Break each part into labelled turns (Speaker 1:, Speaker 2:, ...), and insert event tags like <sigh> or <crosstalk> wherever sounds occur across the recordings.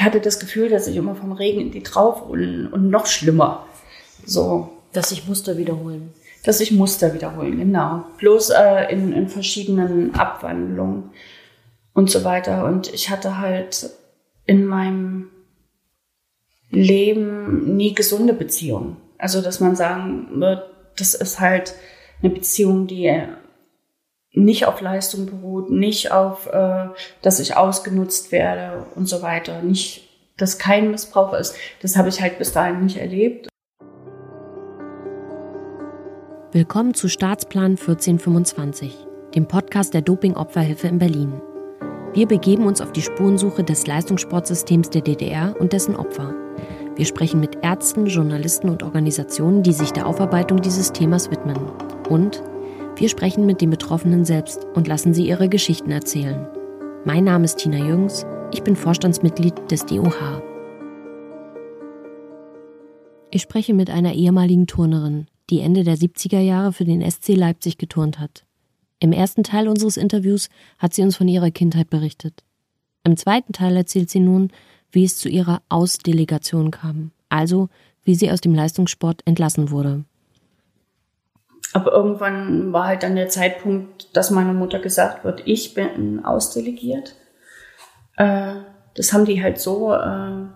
Speaker 1: ich hatte das Gefühl, dass ich immer vom Regen in die drauf und, und noch schlimmer. So.
Speaker 2: Dass sich Muster wiederholen.
Speaker 1: Dass sich Muster wiederholen, genau. Bloß äh, in, in verschiedenen Abwandlungen und so weiter. Und ich hatte halt in meinem Leben nie gesunde Beziehungen. Also, dass man sagen wird, das ist halt eine Beziehung, die nicht auf Leistung beruht, nicht auf, äh, dass ich ausgenutzt werde und so weiter, nicht, dass kein Missbrauch ist. Das habe ich halt bis dahin nicht erlebt.
Speaker 2: Willkommen zu Staatsplan 1425, dem Podcast der Doping-Opferhilfe in Berlin. Wir begeben uns auf die Spurensuche des Leistungssportsystems der DDR und dessen Opfer. Wir sprechen mit Ärzten, Journalisten und Organisationen, die sich der Aufarbeitung dieses Themas widmen. Und wir sprechen mit den Betroffenen selbst und lassen sie ihre Geschichten erzählen. Mein Name ist Tina Jüngs, ich bin Vorstandsmitglied des DOH. Ich spreche mit einer ehemaligen Turnerin, die Ende der 70er Jahre für den SC Leipzig geturnt hat. Im ersten Teil unseres Interviews hat sie uns von ihrer Kindheit berichtet. Im zweiten Teil erzählt sie nun, wie es zu ihrer Ausdelegation kam, also wie sie aus dem Leistungssport entlassen wurde.
Speaker 1: Aber irgendwann war halt dann der Zeitpunkt, dass meine Mutter gesagt wird, ich bin ausdelegiert. Äh, das haben die halt so äh,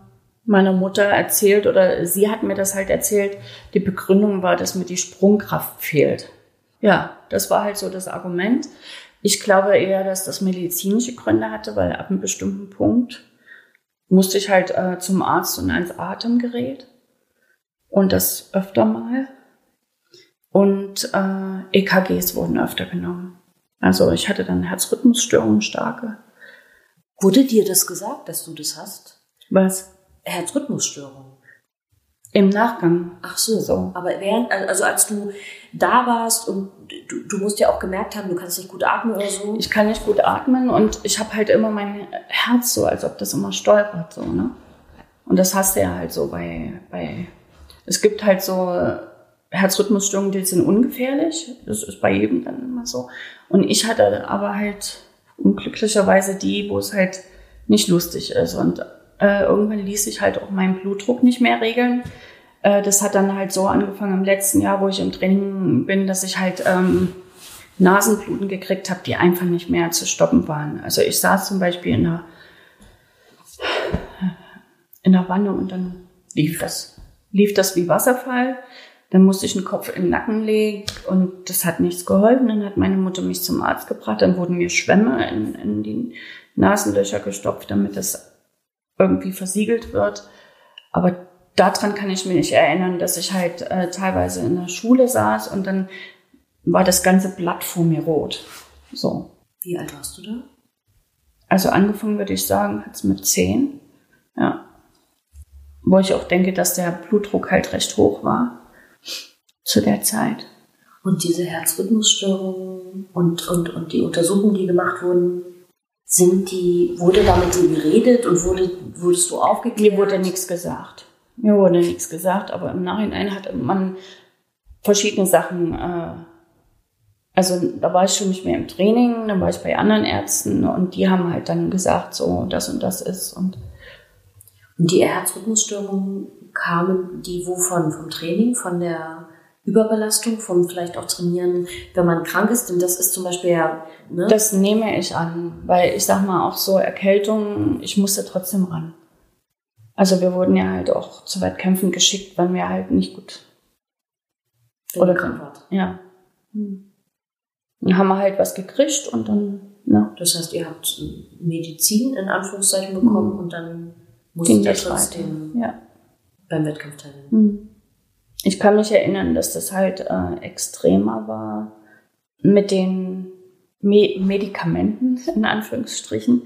Speaker 1: meiner Mutter erzählt oder sie hat mir das halt erzählt. Die Begründung war, dass mir die Sprungkraft fehlt. Ja, das war halt so das Argument. Ich glaube eher, dass das medizinische Gründe hatte, weil ab einem bestimmten Punkt musste ich halt äh, zum Arzt und ans Atemgerät. Und das öfter mal. Und äh, EKGs wurden öfter genommen. Also ich hatte dann Herzrhythmusstörungen starke.
Speaker 2: Wurde dir das gesagt, dass du das hast?
Speaker 1: Was?
Speaker 2: Herzrhythmusstörungen.
Speaker 1: Im Nachgang.
Speaker 2: Ach so. so. Aber während, also als du da warst und du, du musst ja auch gemerkt haben, du kannst nicht gut atmen oder so.
Speaker 1: Ich kann nicht gut atmen und ich habe halt immer mein Herz so, als ob das immer stolpert, so, ne? Und das hast du ja halt so bei, bei, es gibt halt so Herzrhythmusstörungen, die sind ungefährlich. Das ist bei jedem dann immer so. Und ich hatte aber halt unglücklicherweise die, wo es halt nicht lustig ist. Und äh, irgendwann ließ ich halt auch meinen Blutdruck nicht mehr regeln. Äh, das hat dann halt so angefangen im letzten Jahr, wo ich im Training bin, dass ich halt ähm, Nasenbluten gekriegt habe, die einfach nicht mehr zu stoppen waren. Also ich saß zum Beispiel in einer, in der Wanne und dann lief das. Lief das wie Wasserfall. Dann musste ich den Kopf in den Nacken legen und das hat nichts geholfen. Dann hat meine Mutter mich zum Arzt gebracht. Dann wurden mir Schwämme in, in die Nasenlöcher gestopft, damit das irgendwie versiegelt wird. Aber daran kann ich mich nicht erinnern, dass ich halt äh, teilweise in der Schule saß und dann war das ganze Blatt vor mir rot. So.
Speaker 2: Wie alt warst du da?
Speaker 1: Also angefangen würde ich sagen, hat es mit zehn. Ja. Wo ich auch denke, dass der Blutdruck halt recht hoch war zu der Zeit.
Speaker 2: Und diese Herzrhythmusstörungen und, und, und die Untersuchungen, die gemacht wurden, sind die, wurde da mit dir geredet und wurde, wurdest du aufgeklärt?
Speaker 1: Mir wurde nichts gesagt. Mir wurde nichts gesagt, aber im Nachhinein hat man verschiedene Sachen, äh, also da war ich schon nicht mehr im Training, dann war ich bei anderen Ärzten und die haben halt dann gesagt, so das und das ist und
Speaker 2: und die Herzrhythmusstörungen kamen die wovon? Vom Training, von der Überbelastung, vom vielleicht auch Trainieren, wenn man krank ist, denn das ist zum Beispiel ja.
Speaker 1: Ne? Das nehme ich an, weil ich sag mal auch so Erkältung, ich musste trotzdem ran. Also wir wurden ja halt auch zu Wettkämpfen geschickt, wenn wir halt nicht gut
Speaker 2: oder krank waren.
Speaker 1: Ja. Hm. Dann haben wir halt was gekriegt und dann. Ne?
Speaker 2: Das heißt, ihr habt Medizin in Anführungszeichen bekommen hm. und dann musstet ihr trotzdem
Speaker 1: ja.
Speaker 2: Beim Wettkampf teilnehmen.
Speaker 1: Hm. Ich kann mich erinnern, dass das halt äh, extremer war mit den Me Medikamenten, <laughs> in Anführungsstrichen.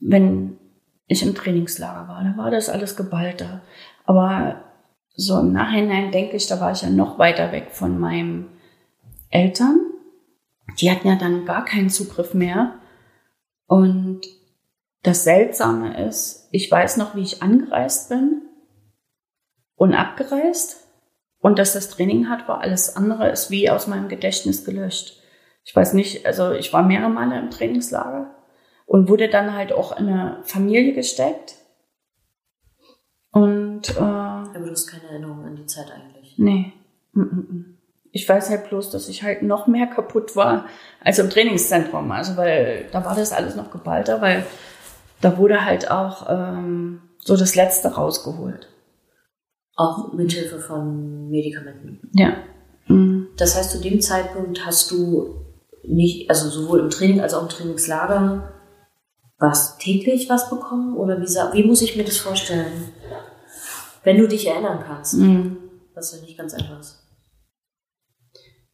Speaker 1: Wenn ich im Trainingslager war, da war das alles geballter. Aber so im Nachhinein denke ich, da war ich ja noch weiter weg von meinen Eltern. Die hatten ja dann gar keinen Zugriff mehr. Und das Seltsame ist, ich weiß noch, wie ich angereist bin und abgereist und dass das Training hat, war alles andere ist wie aus meinem Gedächtnis gelöscht. Ich weiß nicht, also ich war mehrere Male im Trainingslager und wurde dann halt auch in eine Familie gesteckt. Und äh,
Speaker 2: Aber du hast keine Erinnerung an die Zeit eigentlich.
Speaker 1: nee. Mm, mm, mm. Ich weiß halt bloß, dass ich halt noch mehr kaputt war als im Trainingszentrum. Also weil da war das alles noch geballter, weil da wurde halt auch ähm, so das Letzte rausgeholt.
Speaker 2: Auch mit Hilfe von Medikamenten.
Speaker 1: Ja. Mm.
Speaker 2: Das heißt, zu dem Zeitpunkt hast du nicht, also sowohl im Training als auch im Trainingslager, was täglich was bekommen? Oder wie, wie muss ich mir das vorstellen? Wenn du dich erinnern kannst,
Speaker 1: Mm.
Speaker 2: was ja nicht ganz einfach ist.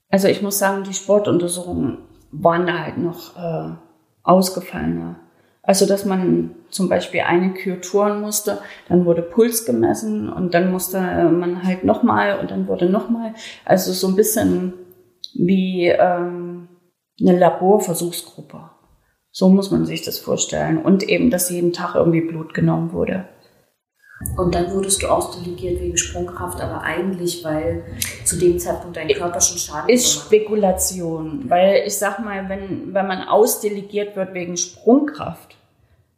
Speaker 1: Also ich muss sagen, die Sportuntersuchungen waren da halt noch äh, ausgefallener. Also dass man zum Beispiel eine Kür touren musste, dann wurde Puls gemessen und dann musste man halt nochmal und dann wurde nochmal. Also so ein bisschen wie ähm, eine Laborversuchsgruppe. So muss man sich das vorstellen. Und eben, dass jeden Tag irgendwie Blut genommen wurde.
Speaker 2: Und dann wurdest du ausdelegiert wegen Sprungkraft, aber eigentlich, weil zu dem Zeitpunkt dein Körper schon Schaden
Speaker 1: Ist
Speaker 2: gemacht.
Speaker 1: Spekulation, weil ich sag mal, wenn, wenn man ausdelegiert wird wegen Sprungkraft,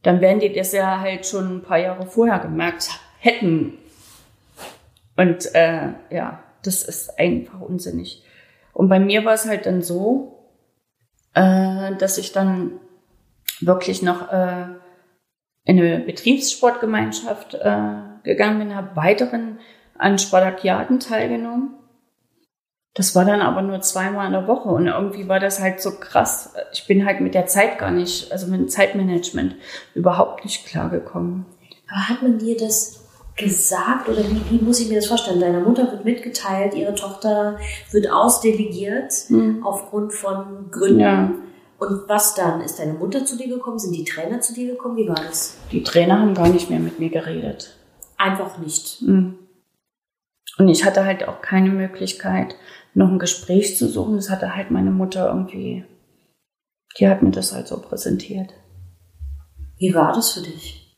Speaker 1: dann werden die das ja halt schon ein paar Jahre vorher gemerkt hätten. Und äh, ja, das ist einfach unsinnig. Und bei mir war es halt dann so, äh, dass ich dann wirklich noch äh, in eine Betriebssportgemeinschaft äh, gegangen bin, habe weiteren an Spartakiaden teilgenommen. Das war dann aber nur zweimal in der Woche und irgendwie war das halt so krass. Ich bin halt mit der Zeit gar nicht, also mit dem Zeitmanagement überhaupt nicht klargekommen.
Speaker 2: Aber hat man dir das gesagt oder wie, wie muss ich mir das vorstellen? Deiner Mutter wird mitgeteilt, ihre Tochter wird ausdelegiert aufgrund von Gründen.
Speaker 1: Ja.
Speaker 2: Und was dann? Ist deine Mutter zu dir gekommen? Sind die Trainer zu dir gekommen? Wie war das?
Speaker 1: Die Trainer haben gar nicht mehr mit mir geredet.
Speaker 2: Einfach nicht.
Speaker 1: Mhm. Und ich hatte halt auch keine Möglichkeit, noch ein Gespräch zu suchen. Das hatte halt meine Mutter irgendwie, die hat mir das halt so präsentiert.
Speaker 2: Wie war das für dich?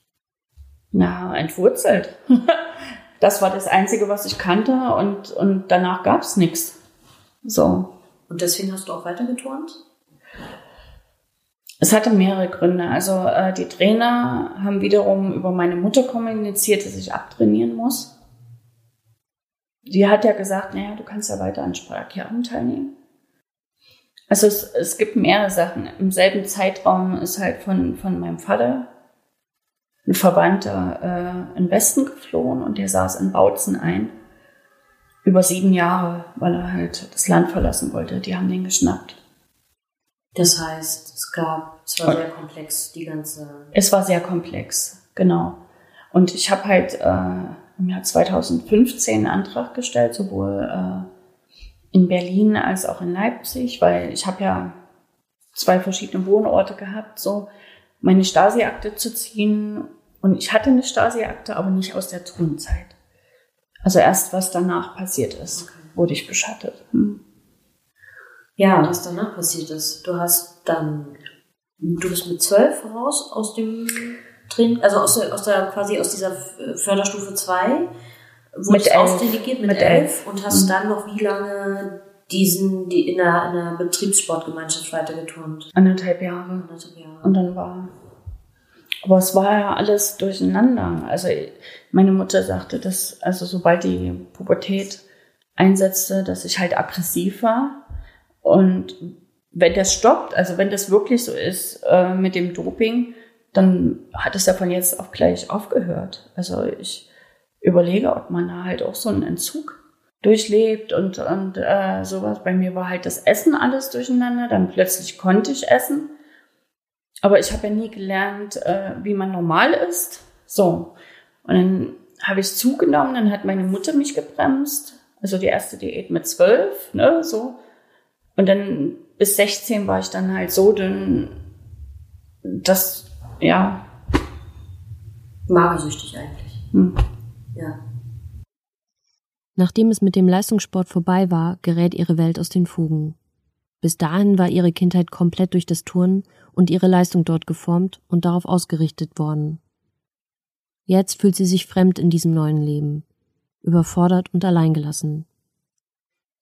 Speaker 1: Na, entwurzelt. <laughs> Das war das Einzige, was ich kannte und, und danach gab's nichts. So.
Speaker 2: Und deswegen hast du auch weitergeturnt?
Speaker 1: Es hatte mehrere Gründe. Also äh, die Trainer haben wiederum über meine Mutter kommuniziert, dass ich abtrainieren muss. Die hat ja gesagt, naja, du kannst ja weiter an Sprachjahren teilnehmen. Also es, es gibt mehrere Sachen. Im selben Zeitraum ist halt von, von meinem Vater ein Verwandter äh, in Westen geflohen und der saß in Bautzen ein. Über sieben Jahre, weil er halt das Land verlassen wollte. Die haben den geschnappt.
Speaker 2: Das heißt, es gab, es war sehr komplex, die ganze.
Speaker 1: Es war sehr komplex, genau. Und ich habe halt äh, im Jahr 2015 einen Antrag gestellt, sowohl äh, in Berlin als auch in Leipzig, weil ich habe ja zwei verschiedene Wohnorte gehabt, so meine Stasi-Akte zu ziehen. Und ich hatte eine Stasi-Akte, aber nicht aus der Turnzeit. Also erst was danach passiert ist,
Speaker 2: Okay.
Speaker 1: wurde ich beschattet. Hm.
Speaker 2: Ja, was danach passiert ist. Du hast dann, du bist mit zwölf raus aus dem Training, also aus der, aus der quasi aus dieser Förderstufe 2, wurdest
Speaker 1: Mit elf.
Speaker 2: ausdelegiert mit,
Speaker 1: Mit
Speaker 2: elf,
Speaker 1: elf.
Speaker 2: und hast
Speaker 1: Mhm.
Speaker 2: dann noch wie lange diesen, die in einer, in einer Betriebssportgemeinschaft weitergeturnt?
Speaker 1: Anderthalb Jahre.
Speaker 2: Anderthalb Jahre.
Speaker 1: Und dann war. Aber es war ja alles durcheinander. Also meine Mutter sagte, dass, also sobald die Pubertät einsetzte, dass ich halt aggressiv war. Und wenn das stoppt, also wenn das wirklich so ist äh, mit dem Doping, dann hat es ja von jetzt auf gleich aufgehört. Also ich überlege, ob man da halt auch so einen Entzug durchlebt und, und äh, sowas. Bei mir war halt das Essen alles durcheinander. Dann plötzlich konnte ich essen. Aber ich habe ja nie gelernt, äh, wie man normal ist. So. Und dann habe ich zugenommen, dann hat meine Mutter mich gebremst. Also die erste Diät mit zwölf, ne, so. Und dann bis 16 war ich dann halt so dünn, dass, ja,
Speaker 2: Magersüchtig eigentlich.
Speaker 1: hm.
Speaker 2: Ja.
Speaker 3: Nachdem es mit dem Leistungssport vorbei war, gerät ihre Welt aus den Fugen. Bis dahin war ihre Kindheit komplett durch das Turnen und ihre Leistung dort geformt und darauf ausgerichtet worden. Jetzt fühlt sie sich fremd in diesem neuen Leben, überfordert und alleingelassen.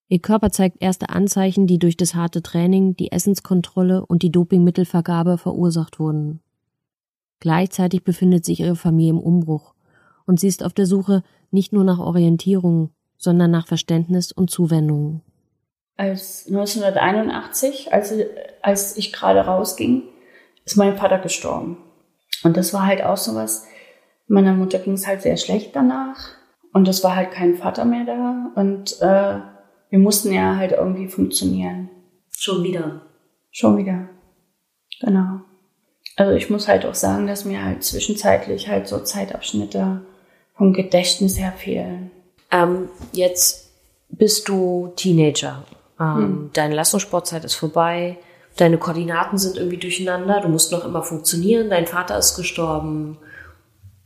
Speaker 3: Ihr Körper zeigt erste Anzeichen, die durch das harte Training, die Essenskontrolle und die Dopingmittelvergabe verursacht wurden. Gleichzeitig befindet sich ihre Familie im Umbruch und sie ist auf der Suche nicht nur nach Orientierung, sondern nach Verständnis und Zuwendung.
Speaker 1: Als 1981, als, als ich gerade rausging, ist mein Vater gestorben. Und das war halt auch so was. Meiner Mutter ging es halt sehr schlecht danach. Und es war halt kein Vater mehr da. Und äh, wir mussten ja halt irgendwie funktionieren.
Speaker 2: Schon wieder.
Speaker 1: Schon wieder. Genau. Also ich muss halt auch sagen, dass mir halt zwischenzeitlich halt so Zeitabschnitte vom Gedächtnis her fehlen.
Speaker 2: Ähm, jetzt bist du Teenager. Ähm, hm. Deine Leistungssportzeit ist vorbei. Deine Koordinaten sind irgendwie durcheinander. Du musst noch immer funktionieren. Dein Vater ist gestorben.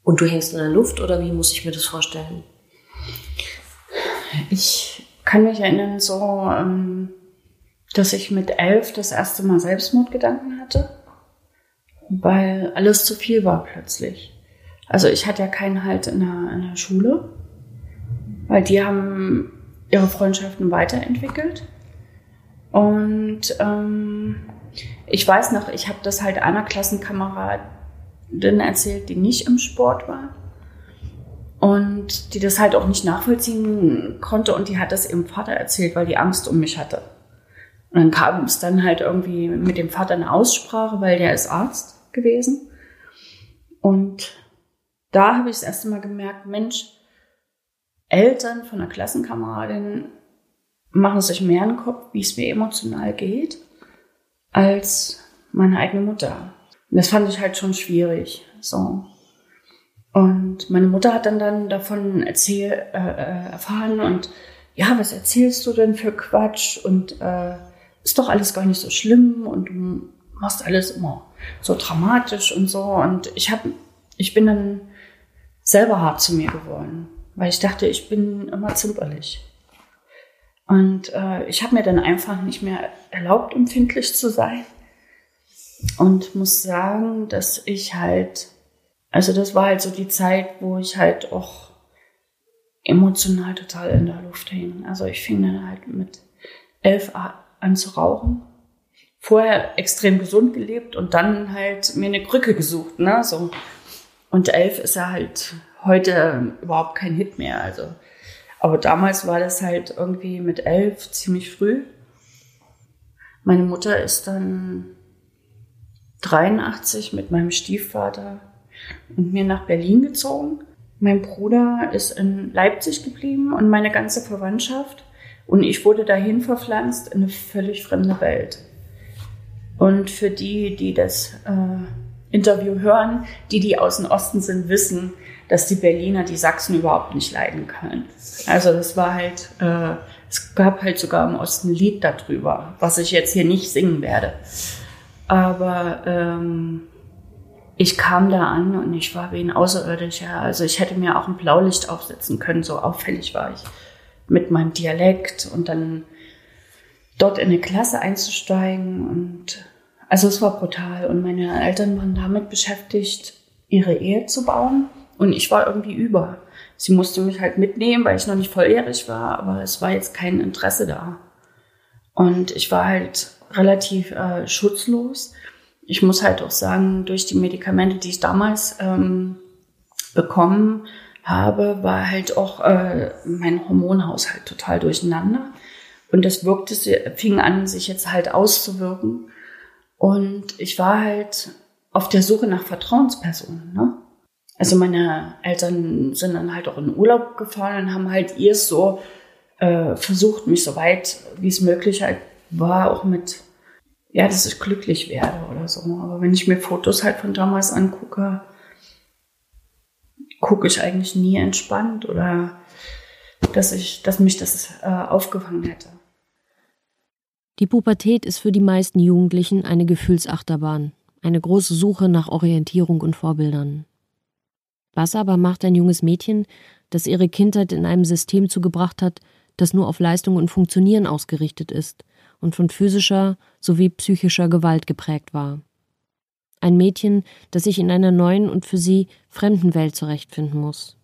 Speaker 2: Und du hängst in der Luft oder wie muss ich mir das vorstellen?
Speaker 1: Ich kann mich erinnern, so, ähm, dass ich mit elf das erste Mal Selbstmordgedanken hatte, weil alles zu viel war plötzlich. Also ich hatte ja keinen Halt in der, in der Schule, weil die haben ihre Freundschaften weiterentwickelt. Und ähm, ich weiß noch, ich habe das halt einer Klassenkameradin erzählt, die nicht im Sport war und die das halt auch nicht nachvollziehen konnte und die hat das ihrem Vater erzählt, weil die Angst um mich hatte. Und dann kam es dann halt irgendwie mit dem Vater eine Aussprache, weil der ist Arzt gewesen. Und da habe ich das erste Mal gemerkt, Mensch, Eltern von einer Klassenkameradin machen sich mehr einen Kopf, wie es mir emotional geht, als meine eigene Mutter. Und das fand ich halt schon schwierig. So. Und meine Mutter hat dann, dann davon erzähl, äh, äh, erfahren und ja, was erzählst du denn für Quatsch? Und äh, ist doch alles gar nicht so schlimm und du machst alles immer so dramatisch und so. Und ich habe, ich bin dann selber hart zu mir geworden, weil ich dachte, ich bin immer zimperlich. Und äh, ich habe mir dann einfach nicht mehr erlaubt, empfindlich zu sein. Und muss sagen, dass ich halt also das war halt so die Zeit, wo ich halt auch emotional total in der Luft hing. Also ich fing dann halt mit elf an zu rauchen. Vorher extrem gesund gelebt und dann halt mir eine Krücke gesucht, ne, so. Und elf ist ja halt heute überhaupt kein Hit mehr, also. Aber damals war das halt irgendwie mit elf ziemlich früh. Meine Mutter ist dann 83 mit meinem Stiefvater und mir nach Berlin gezogen. Mein Bruder ist in Leipzig geblieben und meine ganze Verwandtschaft. Und ich wurde dahin verpflanzt in eine völlig fremde Welt. Und für die, die das äh, Interview hören, die, die aus dem Osten sind, wissen, dass die Berliner die Sachsen überhaupt nicht leiden können. Also das war halt, äh, es gab halt sogar im Osten ein Lied darüber, was ich jetzt hier nicht singen werde. Aber ähm, ich kam da an und ich war wie ein Außerirdischer. Also ich hätte mir auch ein Blaulicht aufsetzen können, so auffällig war ich mit meinem Dialekt und dann dort in eine Klasse einzusteigen und also es war brutal und meine Eltern waren damit beschäftigt, ihre Ehe zu bauen und ich war irgendwie über. Sie musste mich halt mitnehmen, weil ich noch nicht volljährig war, aber es war jetzt kein Interesse da. Und ich war halt relativ äh, schutzlos ich muss halt auch sagen, durch die Medikamente, die ich damals ähm, bekommen habe, war halt auch äh, mein Hormonhaushalt total durcheinander. Und das wirkte, fing an, sich jetzt halt auszuwirken. Und ich war halt auf der Suche nach Vertrauenspersonen. Ne? Also meine Eltern sind dann halt auch in Urlaub gefahren und haben halt ihr so äh, versucht, mich so weit wie es möglich halt war, auch mit ja, dass ich glücklich werde oder so. Aber wenn ich mir Fotos halt von damals angucke, gucke ich eigentlich nie entspannt oder dass ich, dass mich das äh, aufgefangen hätte.
Speaker 3: Die Pubertät ist für die meisten Jugendlichen eine Gefühlsachterbahn, eine große Suche nach Orientierung und Vorbildern. Was aber macht ein junges Mädchen, das ihre Kindheit in einem System zugebracht hat, das nur auf Leistung und Funktionieren ausgerichtet ist und von physischer sowie psychischer Gewalt geprägt war. Ein Mädchen, das sich in einer neuen und für sie fremden Welt zurechtfinden muss.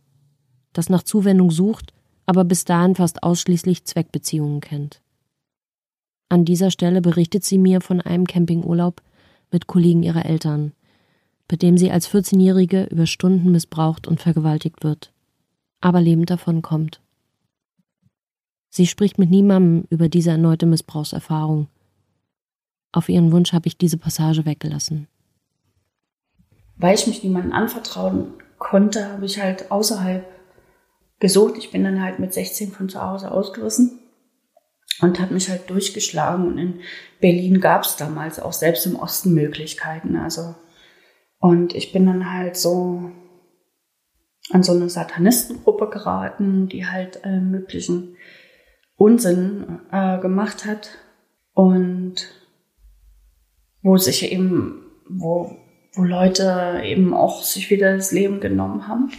Speaker 3: Das nach Zuwendung sucht, aber bis dahin fast ausschließlich Zweckbeziehungen kennt. An dieser Stelle berichtet sie mir von einem Campingurlaub mit Kollegen ihrer Eltern, bei dem sie als 14-Jährige über Stunden missbraucht und vergewaltigt wird, aber lebend davon kommt. Sie spricht mit niemandem über diese erneute Missbrauchserfahrung. Auf ihren Wunsch habe ich diese Passage weggelassen.
Speaker 1: Weil ich mich niemandem anvertrauen konnte, habe ich halt außerhalb gesucht. Ich bin dann halt mit 16 von zu Hause ausgerissen und habe mich halt durchgeschlagen. Und in Berlin gab es damals auch selbst im Osten Möglichkeiten. Also und ich bin dann halt so an so eine Satanistengruppe geraten, die halt äh, möglichen Unsinn äh, gemacht hat und wo sich eben, wo, wo Leute eben auch sich wieder das Leben genommen haben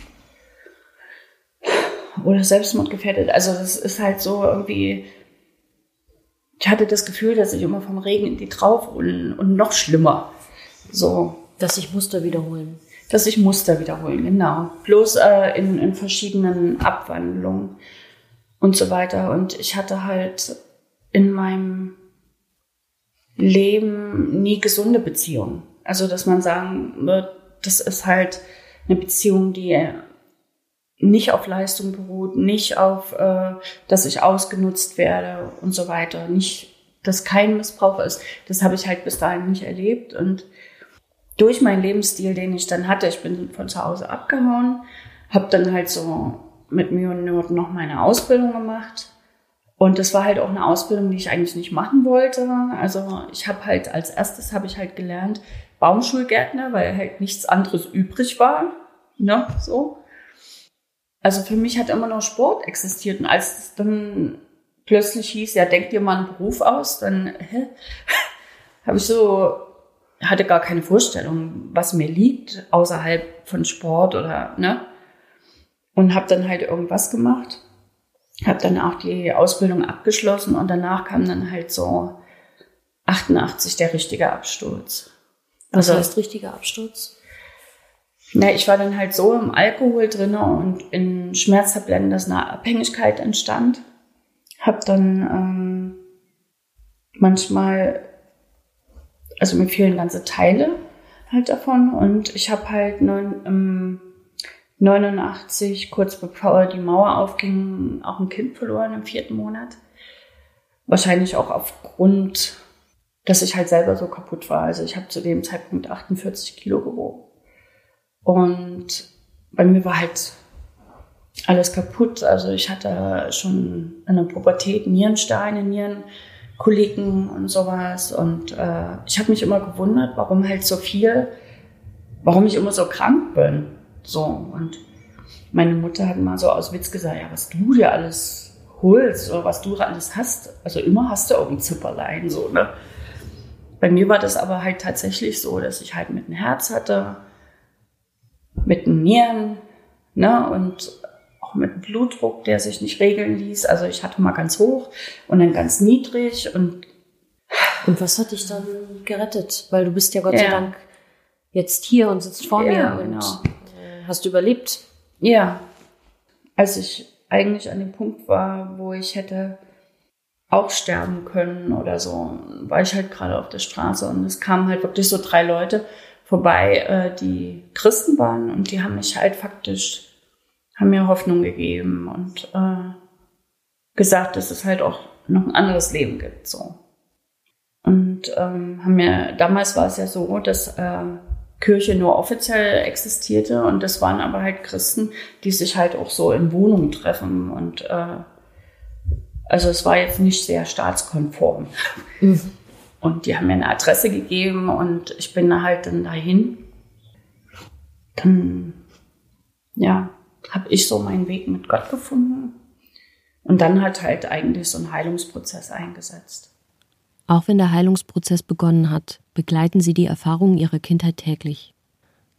Speaker 1: oder Selbstmord gefährdet. Also das ist halt so irgendwie, ich hatte das Gefühl, dass ich immer vom Regen in die Traufe und, und noch schlimmer. So.
Speaker 2: Dass sich Muster wiederholen.
Speaker 1: Dass sich Muster wiederholen, genau. Bloß äh, in, in verschiedenen Abwandlungen und so weiter. Und ich hatte halt in meinem Leben nie gesunde Beziehungen. Also, dass man sagen wird, das ist halt eine Beziehung, die nicht auf Leistung beruht, nicht auf, äh, dass ich ausgenutzt werde und so weiter, nicht, dass kein Missbrauch ist. Das habe ich halt bis dahin nicht erlebt und durch meinen Lebensstil, den ich dann hatte, ich bin von zu Hause abgehauen, habe dann halt so mit mir und Not noch meine Ausbildung gemacht. Und das war halt auch eine Ausbildung, die ich eigentlich nicht machen wollte. Also ich habe halt als erstes habe ich halt gelernt Baumschulgärtner, weil halt nichts anderes übrig war. Ne, so. Also für mich hat immer noch Sport existiert. Und als es dann plötzlich hieß, ja, denk dir mal einen Beruf aus, dann <laughs> habe ich so hatte gar keine Vorstellung, was mir liegt, außerhalb von Sport oder, ne? Und habe dann halt irgendwas gemacht. Habe dann auch die Ausbildung abgeschlossen und danach kam dann halt so 88 der richtige Absturz.
Speaker 2: Was also, heißt richtiger Absturz?
Speaker 1: Na, ich war dann halt so im Alkohol drin und in Schmerztabletten, dass eine Abhängigkeit entstand. Hab dann ähm, manchmal also mir fehlen ganze Teile halt davon und ich habe halt neun, ähm, 89, kurz bevor die Mauer aufging, auch ein Kind verloren im vierten Monat. Wahrscheinlich auch aufgrund, dass ich halt selber so kaputt war. Also ich habe zu dem Zeitpunkt 48 Kilo gewogen. Und bei mir war halt alles kaputt. Also ich hatte schon in der Pubertät Nierensteine, Nieren Kollegen und sowas. Und äh, ich habe mich immer gewundert, warum halt so viel, warum ich immer so krank bin. So. Und meine Mutter hat mal so aus Witz gesagt, ja, was du dir alles holst oder was du alles hast. Also immer hast du irgendein Zipperlein, so, ne? Bei mir war das aber halt tatsächlich so, dass ich halt mit einem Herz hatte, mit den Nieren, ne? Und auch mit Blutdruck, der sich nicht regeln ließ. Also ich hatte mal ganz hoch und dann ganz niedrig und
Speaker 2: und was hat dich dann gerettet? Weil du bist ja Gott ja. sei Dank jetzt hier und sitzt vor ja, mir genau. und äh, hast überlebt.
Speaker 1: Ja, als ich eigentlich an dem Punkt war, wo ich hätte auch sterben können oder so, war ich halt gerade auf der Straße und es kamen halt wirklich so drei Leute vorbei, äh, die Christen waren und die haben mich halt faktisch haben mir Hoffnung gegeben und äh, gesagt, dass es halt auch noch ein anderes Leben gibt. So. Und ähm, haben mir, damals war es ja so, dass äh, Kirche nur offiziell existierte und das waren aber halt Christen, die sich halt auch so in Wohnungen treffen und äh, also es war jetzt nicht sehr staatskonform. Mhm. Und die haben mir eine Adresse gegeben und ich bin da halt dann dahin. Dann, ja, habe ich so meinen Weg mit Gott gefunden. Und dann hat halt eigentlich so ein Heilungsprozess eingesetzt.
Speaker 3: Auch wenn der Heilungsprozess begonnen hat, begleiten Sie die Erfahrungen Ihrer Kindheit täglich.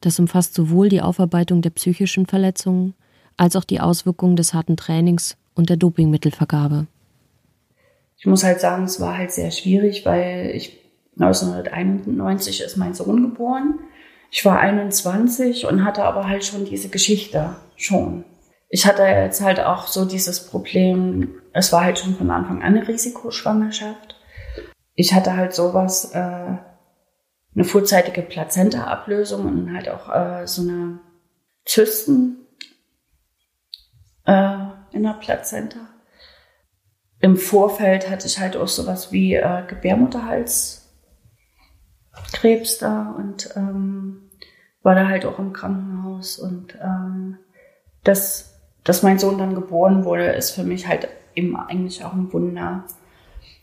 Speaker 3: Das umfasst sowohl die Aufarbeitung der psychischen Verletzungen als auch die Auswirkungen des harten Trainings und der Dopingmittelvergabe.
Speaker 1: Ich muss halt sagen, es war halt sehr schwierig, weil ich 1991 ist mein Sohn geboren ich war 21 und hatte aber halt schon diese Geschichte schon. Ich hatte jetzt halt auch so dieses Problem, es war halt schon von Anfang an eine Risikoschwangerschaft. Ich hatte halt sowas äh, eine vorzeitige Plazenta-Ablösung und halt auch äh, so eine Zysten äh, in der Plazenta. Im Vorfeld hatte ich halt auch sowas wie äh, Gebärmutterhalskrebs da und ähm, war da halt auch im Krankenhaus. Und ähm, dass, dass mein Sohn dann geboren wurde, ist für mich halt eben eigentlich auch ein Wunder.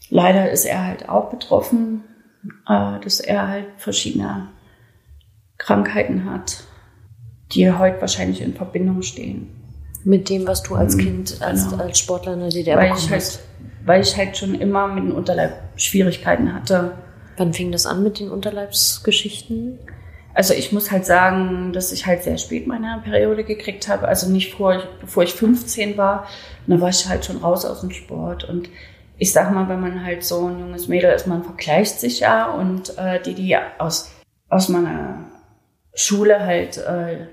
Speaker 1: Leider ist er halt auch betroffen, äh, dass er halt verschiedene Krankheiten hat, die heute wahrscheinlich in Verbindung stehen.
Speaker 2: Mit dem, was du als mhm. Kind, als, genau. als Sportler in der DDR
Speaker 1: weil ich halt, Weil ich halt schon immer mit den Unterleib Schwierigkeiten hatte.
Speaker 2: Wann fing das an mit den Unterleibsgeschichten?
Speaker 1: Also ich muss halt sagen, dass ich halt sehr spät meine Periode gekriegt habe. Also nicht vor, bevor ich 15 war. Und da war ich halt schon raus aus dem Sport. Und ich sag mal, wenn man halt so ein junges Mädel ist, man vergleicht sich ja. Und äh, die, die aus, aus meiner Schule halt äh,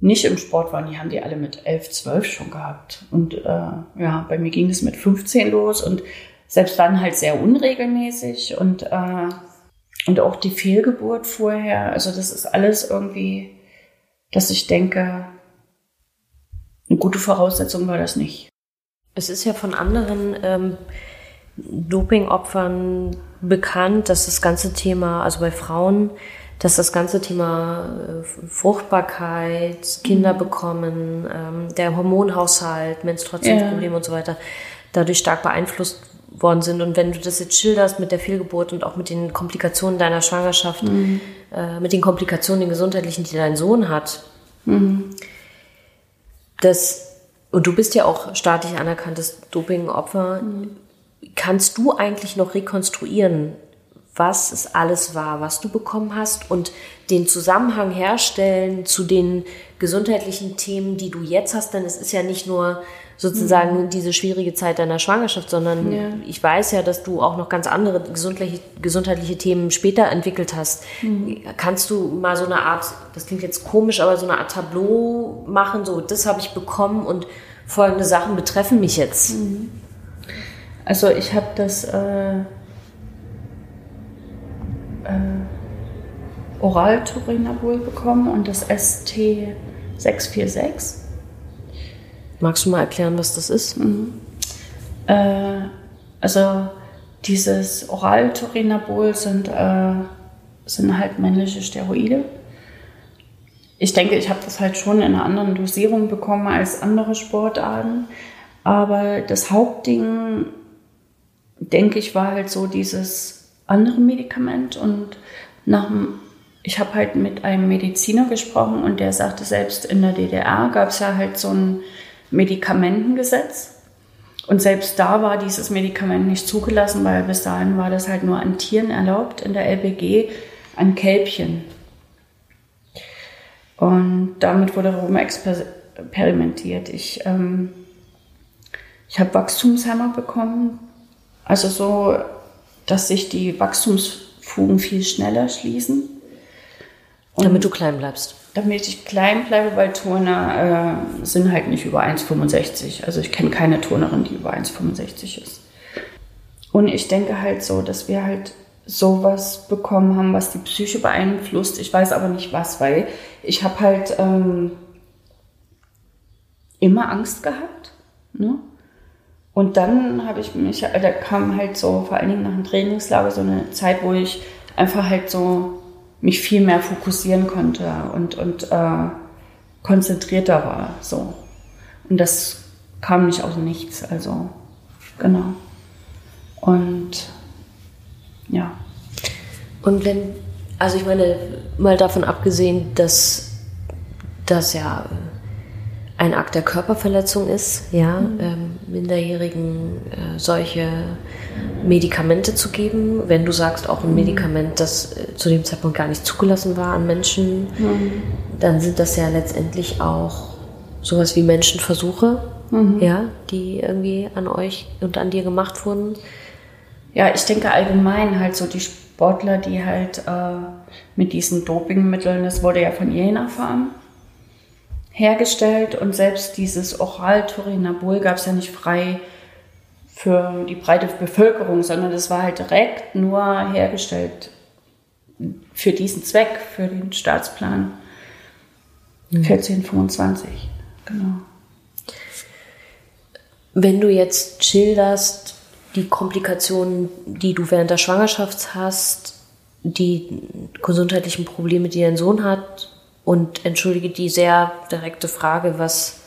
Speaker 1: nicht im Sport waren, die haben die alle mit 11, 12 schon gehabt. Und äh, ja, bei mir ging es mit 15 los und selbst dann halt sehr unregelmäßig und, äh, und auch die Fehlgeburt vorher. Also das ist alles irgendwie, dass ich denke, eine gute Voraussetzung war das nicht.
Speaker 2: Es ist ja von anderen ähm, Dopingopfern bekannt, dass das ganze Thema, also bei Frauen, dass das ganze Thema äh, Fruchtbarkeit, Kinder mhm. bekommen, ähm, der Hormonhaushalt, Menstruationsprobleme ja. und so weiter dadurch stark beeinflusst worden sind. Und wenn du das jetzt schilderst mit der Fehlgeburt und auch mit den Komplikationen deiner Schwangerschaft, mhm. äh, mit den Komplikationen, den gesundheitlichen, die dein Sohn hat, mhm. das, und du bist ja auch staatlich anerkanntes Dopingopfer, mhm. kannst du eigentlich noch rekonstruieren, was es alles war, was du bekommen hast und den Zusammenhang herstellen zu den gesundheitlichen Themen, die du jetzt hast, denn es ist ja nicht nur sozusagen mhm. diese schwierige Zeit deiner Schwangerschaft, sondern ja. ich weiß ja, dass du auch noch ganz andere gesundheitliche, gesundheitliche Themen später entwickelt hast. Mhm. Kannst du mal so eine Art, das klingt jetzt komisch, aber so eine Art Tableau machen, so das habe ich bekommen und folgende Sachen betreffen mich jetzt? Mhm.
Speaker 1: Also ich habe das äh äh, Oral-Turinabol bekommen und das ST646.
Speaker 2: Magst du mal erklären, was das ist? Mhm.
Speaker 1: Äh, also dieses Oral-Turinabol sind, äh, sind halt männliche Steroide. Ich denke, ich habe das halt schon in einer anderen Dosierung bekommen als andere Sportarten. Aber das Hauptding, denke ich, war halt so dieses andere Medikament und nach ich habe halt mit einem Mediziner gesprochen und der sagte, selbst in der DDR gab es ja halt so ein Medikamentengesetz. Und selbst da war dieses Medikament nicht zugelassen, weil bis dahin war das halt nur an Tieren erlaubt, in der LBG an Kälbchen. Und damit wurde rum experimentiert. Ich, ähm, ich habe Wachstumshemmer bekommen, also so dass sich die Wachstumsfugen viel schneller schließen.
Speaker 2: Und damit du klein bleibst.
Speaker 1: Damit ich klein bleibe, weil Turner äh, sind halt nicht über 1,65. Also ich kenne keine Turnerin, die über 1,65 ist. Und ich denke halt so, dass wir halt sowas bekommen haben, was die Psyche beeinflusst. Ich weiß aber nicht was, weil ich habe halt ähm, immer Angst gehabt. Ne? Und dann habe ich mich, da kam halt so, vor allen Dingen nach dem Trainingslager, so eine Zeit, wo ich einfach halt so mich viel mehr fokussieren konnte und, und äh, konzentrierter war. So. Und das kam nicht aus nichts, also genau. Und ja.
Speaker 2: Und wenn, also ich meine, mal davon abgesehen, dass das ja ein Akt der Körperverletzung ist, ja, mhm. ähm, Minderjährigen äh, solche Medikamente zu geben. Wenn du sagst, auch ein mhm. Medikament, das äh, zu dem Zeitpunkt gar nicht zugelassen war an Menschen, mhm. dann sind das ja letztendlich auch sowas wie Menschenversuche, mhm. ja, die irgendwie an euch und an dir gemacht wurden.
Speaker 1: Ja, ich denke allgemein halt so die Sportler, die halt äh, mit diesen Dopingmitteln, das wurde ja von Jena erfahren, hergestellt und selbst dieses Oral-Turinabol gab es ja nicht frei für die breite Bevölkerung, sondern das war halt direkt nur hergestellt für diesen Zweck, für den Staatsplan mhm. 1425. Genau.
Speaker 2: Wenn du jetzt schilderst, die Komplikationen, die du während der Schwangerschaft hast, die gesundheitlichen Probleme, die dein Sohn hat, und entschuldige die sehr direkte Frage, was,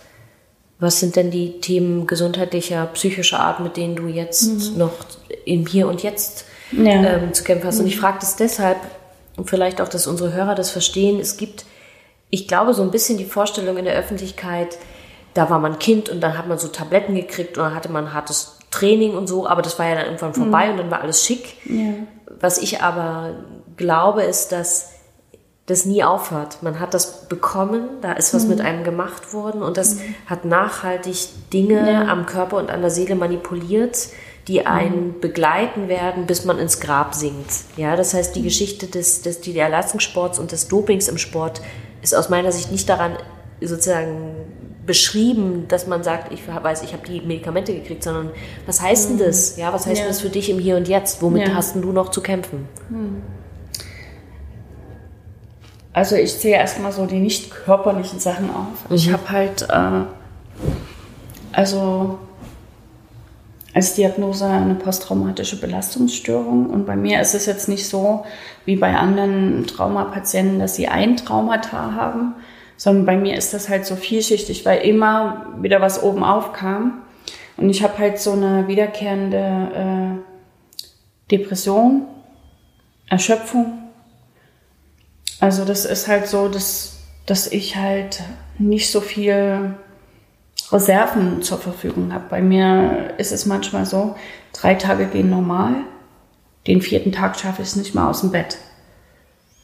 Speaker 2: was sind denn die Themen gesundheitlicher, psychischer Art, mit denen du jetzt mhm. noch im Hier und Jetzt ja. ähm, zu kämpfen hast? Mhm. Und ich frage das deshalb, und vielleicht auch, dass unsere Hörer das verstehen, es gibt, ich glaube, so ein bisschen die Vorstellung in der Öffentlichkeit, da war man Kind und dann hat man so Tabletten gekriegt und dann hatte man hartes Training und so, aber das war ja dann irgendwann vorbei mhm. und dann war alles schick. Ja. Was ich aber glaube, ist, dass das nie aufhört. Man hat das bekommen, da ist was mhm. mit einem gemacht worden und das mhm. hat nachhaltig Dinge ja. am Körper und an der Seele manipuliert, die mhm. einen begleiten werden, bis man ins Grab sinkt. Ja, das heißt, die mhm. Geschichte des, des DDR-Leistungssports und des Dopings im Sport ist aus meiner Sicht nicht daran sozusagen beschrieben, dass man sagt, ich weiß, ich habe die Medikamente gekriegt, sondern was heißt denn mhm. das? Ja, was heißt ja. das für dich im Hier und Jetzt? Womit ja. hast du noch zu kämpfen?
Speaker 1: Also ich sehe erstmal so die nicht körperlichen Sachen auf. Mhm. Ich habe halt, äh, also als Diagnose eine posttraumatische Belastungsstörung. Und bei mir ist es jetzt nicht so wie bei anderen Traumapatienten, dass sie ein Traumata haben, sondern bei mir ist das halt so vielschichtig, weil immer wieder was oben aufkam. Und ich habe halt so eine wiederkehrende äh, Depression, Erschöpfung also das ist halt so, dass, dass ich halt nicht so viel Reserven zur Verfügung habe. Bei mir ist es manchmal so, drei Tage gehen normal, den vierten Tag schaffe ich es nicht mal aus dem Bett,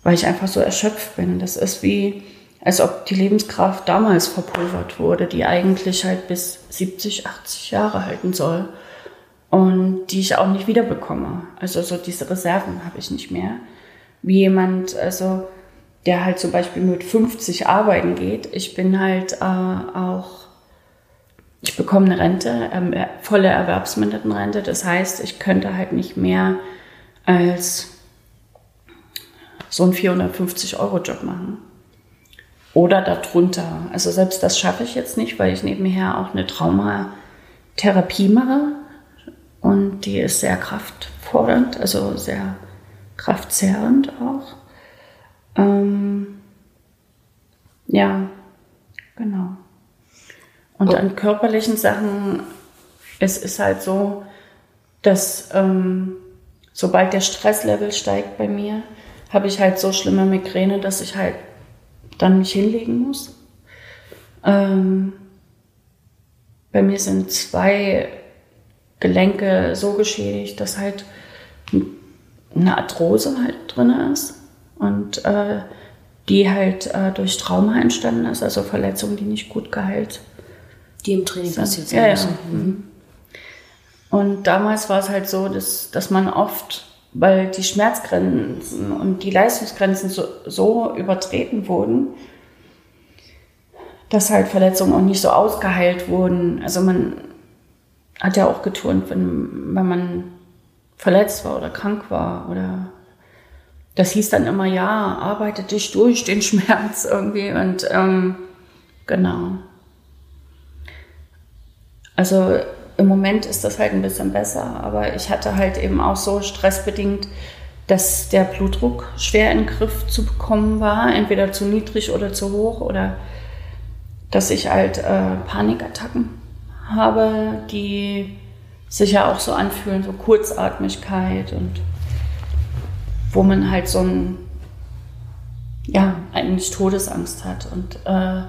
Speaker 1: weil ich einfach so erschöpft bin. Das ist wie, als ob die Lebenskraft damals verpulvert wurde, die eigentlich halt bis 70, 80 Jahre halten soll und die ich auch nicht wiederbekomme. Also so diese Reserven habe ich nicht mehr. Wie jemand, also der halt zum Beispiel mit 50 arbeiten geht. Ich bin halt äh, auch, ich bekomme eine Rente, ähm, äh, volle Erwerbsmindertenrente. Das heißt, ich könnte halt nicht mehr als so einen 450-Euro-Job machen. Oder darunter. Also selbst das schaffe ich jetzt nicht, weil ich nebenher auch eine Traumatherapie mache. Und die ist sehr kraftfordernd, also sehr kraftzerrend auch. Ähm, ja, genau. Und oh. an körperlichen Sachen, es ist halt so, dass ähm, sobald der Stresslevel steigt bei mir, habe ich halt so schlimme Migräne, dass ich halt dann mich hinlegen muss. Ähm, bei mir sind zwei Gelenke so geschädigt, dass halt eine Arthrose halt drin ist und äh, die halt äh, durch Trauma entstanden ist, also Verletzungen, die nicht gut geheilt
Speaker 2: Die im Training passiert
Speaker 1: sind. Ja, ja. Mhm. Und damals war es halt so, dass, dass man oft, weil die Schmerzgrenzen und die Leistungsgrenzen so, so übertreten wurden, dass halt Verletzungen auch nicht so ausgeheilt wurden. Also man hat ja auch geturnt, wenn, wenn man verletzt war oder krank war oder das hieß dann immer, ja, arbeite dich durch den <laughs> Schmerz irgendwie und ähm, genau. Also im Moment ist das halt ein bisschen besser, aber ich hatte halt eben auch so stressbedingt, dass der Blutdruck schwer in den Griff zu bekommen war, entweder zu niedrig oder zu hoch oder dass ich halt äh, Panikattacken habe, die sich ja auch so anfühlen, so Kurzatmigkeit und wo man halt so ein, ja, eigentlich Todesangst hat. Und äh,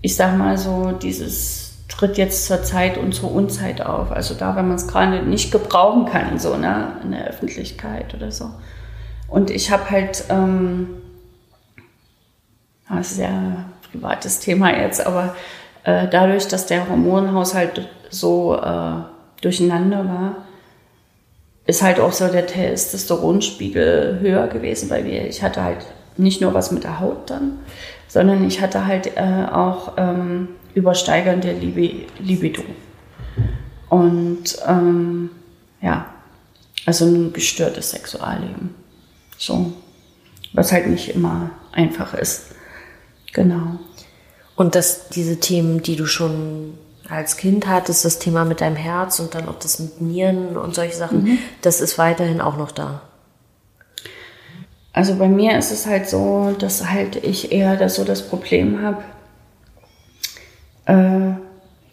Speaker 1: ich sag mal so, dieses tritt jetzt zur Zeit und zur Unzeit auf. Also da, wenn man es gerade nicht gebrauchen kann, so ne, in der Öffentlichkeit oder so. Und ich habe halt, ähm, das ist ja ein privates Thema jetzt, aber äh, dadurch, dass der Hormonhaushalt so äh, durcheinander war, ist halt auch so der Testosteronspiegel höher gewesen bei mir. Ich hatte halt nicht nur was mit der Haut dann, sondern ich hatte halt äh, auch ähm, übersteigernde Libi Libido. Und ähm, ja, also ein gestörtes Sexualleben. So. was halt nicht immer einfach ist. Genau.
Speaker 2: Und dass diese Themen, die du schon als Kind hattest, das Thema mit deinem Herz und dann auch das mit Nieren und solche Sachen, mhm. das ist weiterhin auch noch da.
Speaker 1: Also bei mir ist es halt so, dass halt ich eher das, so das Problem habe, äh,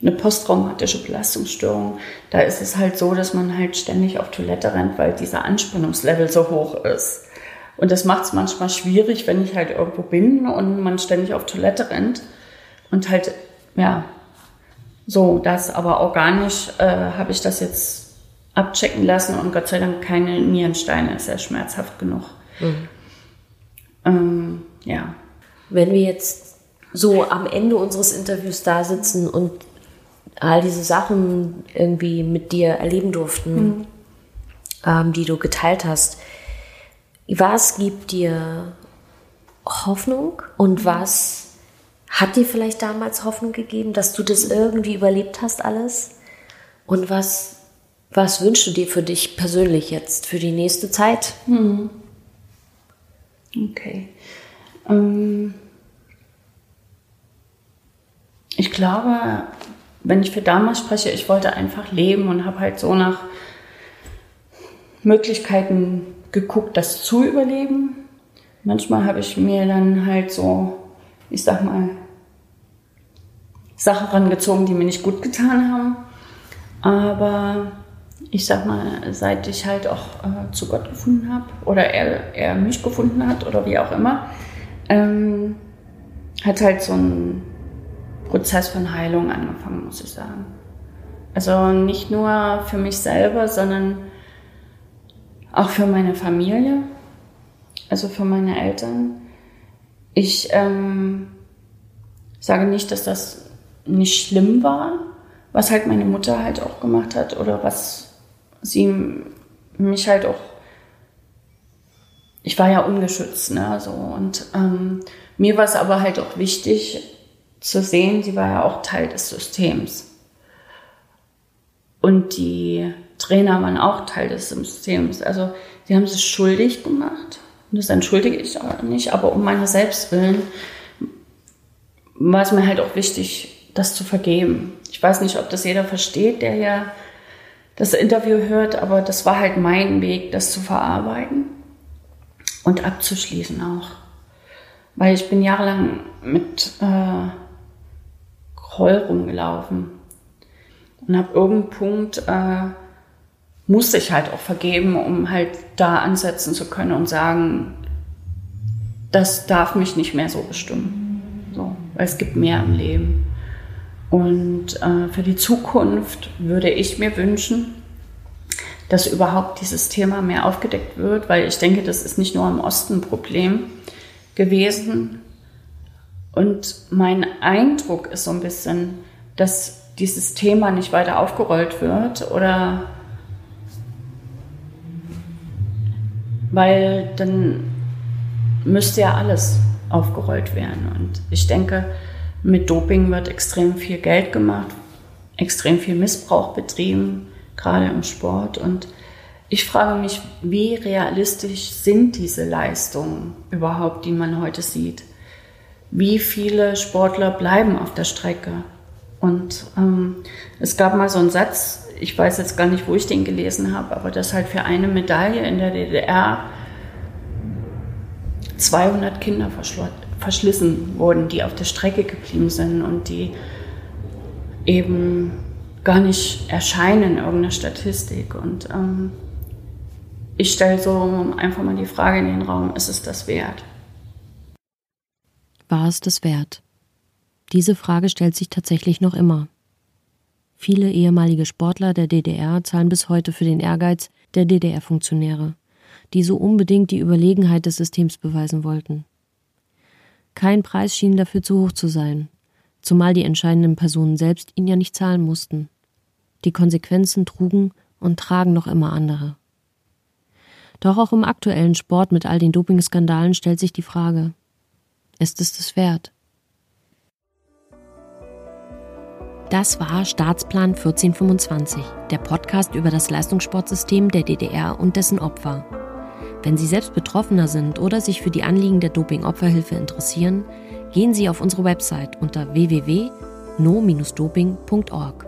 Speaker 1: eine posttraumatische Belastungsstörung. Da ist es halt so, dass man halt ständig auf Toilette rennt, weil dieser Anspannungslevel so hoch ist. Und das macht es manchmal schwierig, wenn ich halt irgendwo bin und man ständig auf Toilette rennt. Und halt, ja, so, das aber organisch äh, habe ich das jetzt abchecken lassen und Gott sei Dank keine Nierensteine, ist ja schmerzhaft genug. Mhm. Ähm, ja.
Speaker 2: Wenn wir jetzt so am Ende unseres Interviews da sitzen und all diese Sachen irgendwie mit dir erleben durften, mhm. ähm, die du geteilt hast, was gibt dir Hoffnung und was hat dir vielleicht damals Hoffnung gegeben, dass du das irgendwie überlebt hast alles? Und was, was wünschst du dir für dich persönlich jetzt, für die nächste Zeit?
Speaker 1: Mhm. Okay. Ähm ich glaube, wenn ich für damals spreche, ich wollte einfach leben und habe halt so nach Möglichkeiten geguckt, das zu überleben. Manchmal habe ich mir dann halt so, ich sag mal, Sachen rangezogen, die mir nicht gut getan haben. Aber ich sag mal, seit ich halt auch äh, zu Gott gefunden habe oder er, er mich gefunden hat oder wie auch immer, ähm, hat halt so ein Prozess von Heilung angefangen, muss ich sagen. Also nicht nur für mich selber, sondern auch für meine Familie, also für meine Eltern. Ich ähm, sage nicht, dass das nicht schlimm war, was halt meine Mutter halt auch gemacht hat oder was sie mich halt auch. Ich war ja ungeschützt, ne, so und ähm, mir war es aber halt auch wichtig, zu sehen, sie war ja auch Teil des Systems. Und die Trainer waren auch Teil des Systems. Also sie haben sich schuldig gemacht. Und das entschuldige ich auch nicht. Aber um meiner Selbstwillen war es mir halt auch wichtig, das zu vergeben. Ich weiß nicht, ob das jeder versteht, der ja das Interview hört, aber das war halt mein Weg, das zu verarbeiten und abzuschließen auch. Weil ich bin jahrelang mit äh, Groll rumgelaufen. Und ab irgendeinem Punkt äh, musste ich halt auch vergeben, um halt da ansetzen zu können und sagen, das darf mich nicht mehr so bestimmen. So, weil es gibt mehr im Leben. Und äh, für die Zukunft würde ich mir wünschen, dass überhaupt dieses Thema mehr aufgedeckt wird, weil ich denke, das ist nicht nur im Osten ein Problem gewesen, und mein Eindruck ist so ein bisschen, dass dieses Thema nicht weiter aufgerollt wird oder weil dann müsste ja alles aufgerollt werden. Und ich denke, mit Doping wird extrem viel Geld gemacht, extrem viel Missbrauch betrieben, gerade im Sport. Und ich frage mich, wie realistisch sind diese Leistungen überhaupt, die man heute sieht? wie viele Sportler bleiben auf der Strecke. Und ähm, es gab mal so einen Satz, ich weiß jetzt gar nicht, wo ich den gelesen habe, aber dass halt für eine Medaille in der DDR 200 Kinder verschlissen wurden, die auf der Strecke geblieben sind und die eben gar nicht erscheinen in irgendeiner Statistik. Und ähm, ich stelle so einfach mal die Frage in den Raum, ist es das wert?
Speaker 3: War es das wert? Diese Frage stellt sich tatsächlich noch immer. Viele ehemalige Sportler der DDR zahlen bis heute für den Ehrgeiz der DDR-Funktionäre, die so unbedingt die Überlegenheit des Systems beweisen wollten. Kein Preis schien dafür zu hoch zu sein, zumal die entscheidenden Personen selbst ihn ja nicht zahlen mussten. Die Konsequenzen trugen und tragen noch immer andere. Doch auch im aktuellen Sport mit all den Dopingskandalen stellt sich die Frage, ist es das wert? Das war Staatsplan 1425, der Podcast über das Leistungssportsystem der DDR und dessen Opfer.
Speaker 2: Wenn Sie selbst Betroffener sind oder sich für die Anliegen der Doping-Opferhilfe interessieren, gehen Sie auf unsere Website unter www.no-doping.org.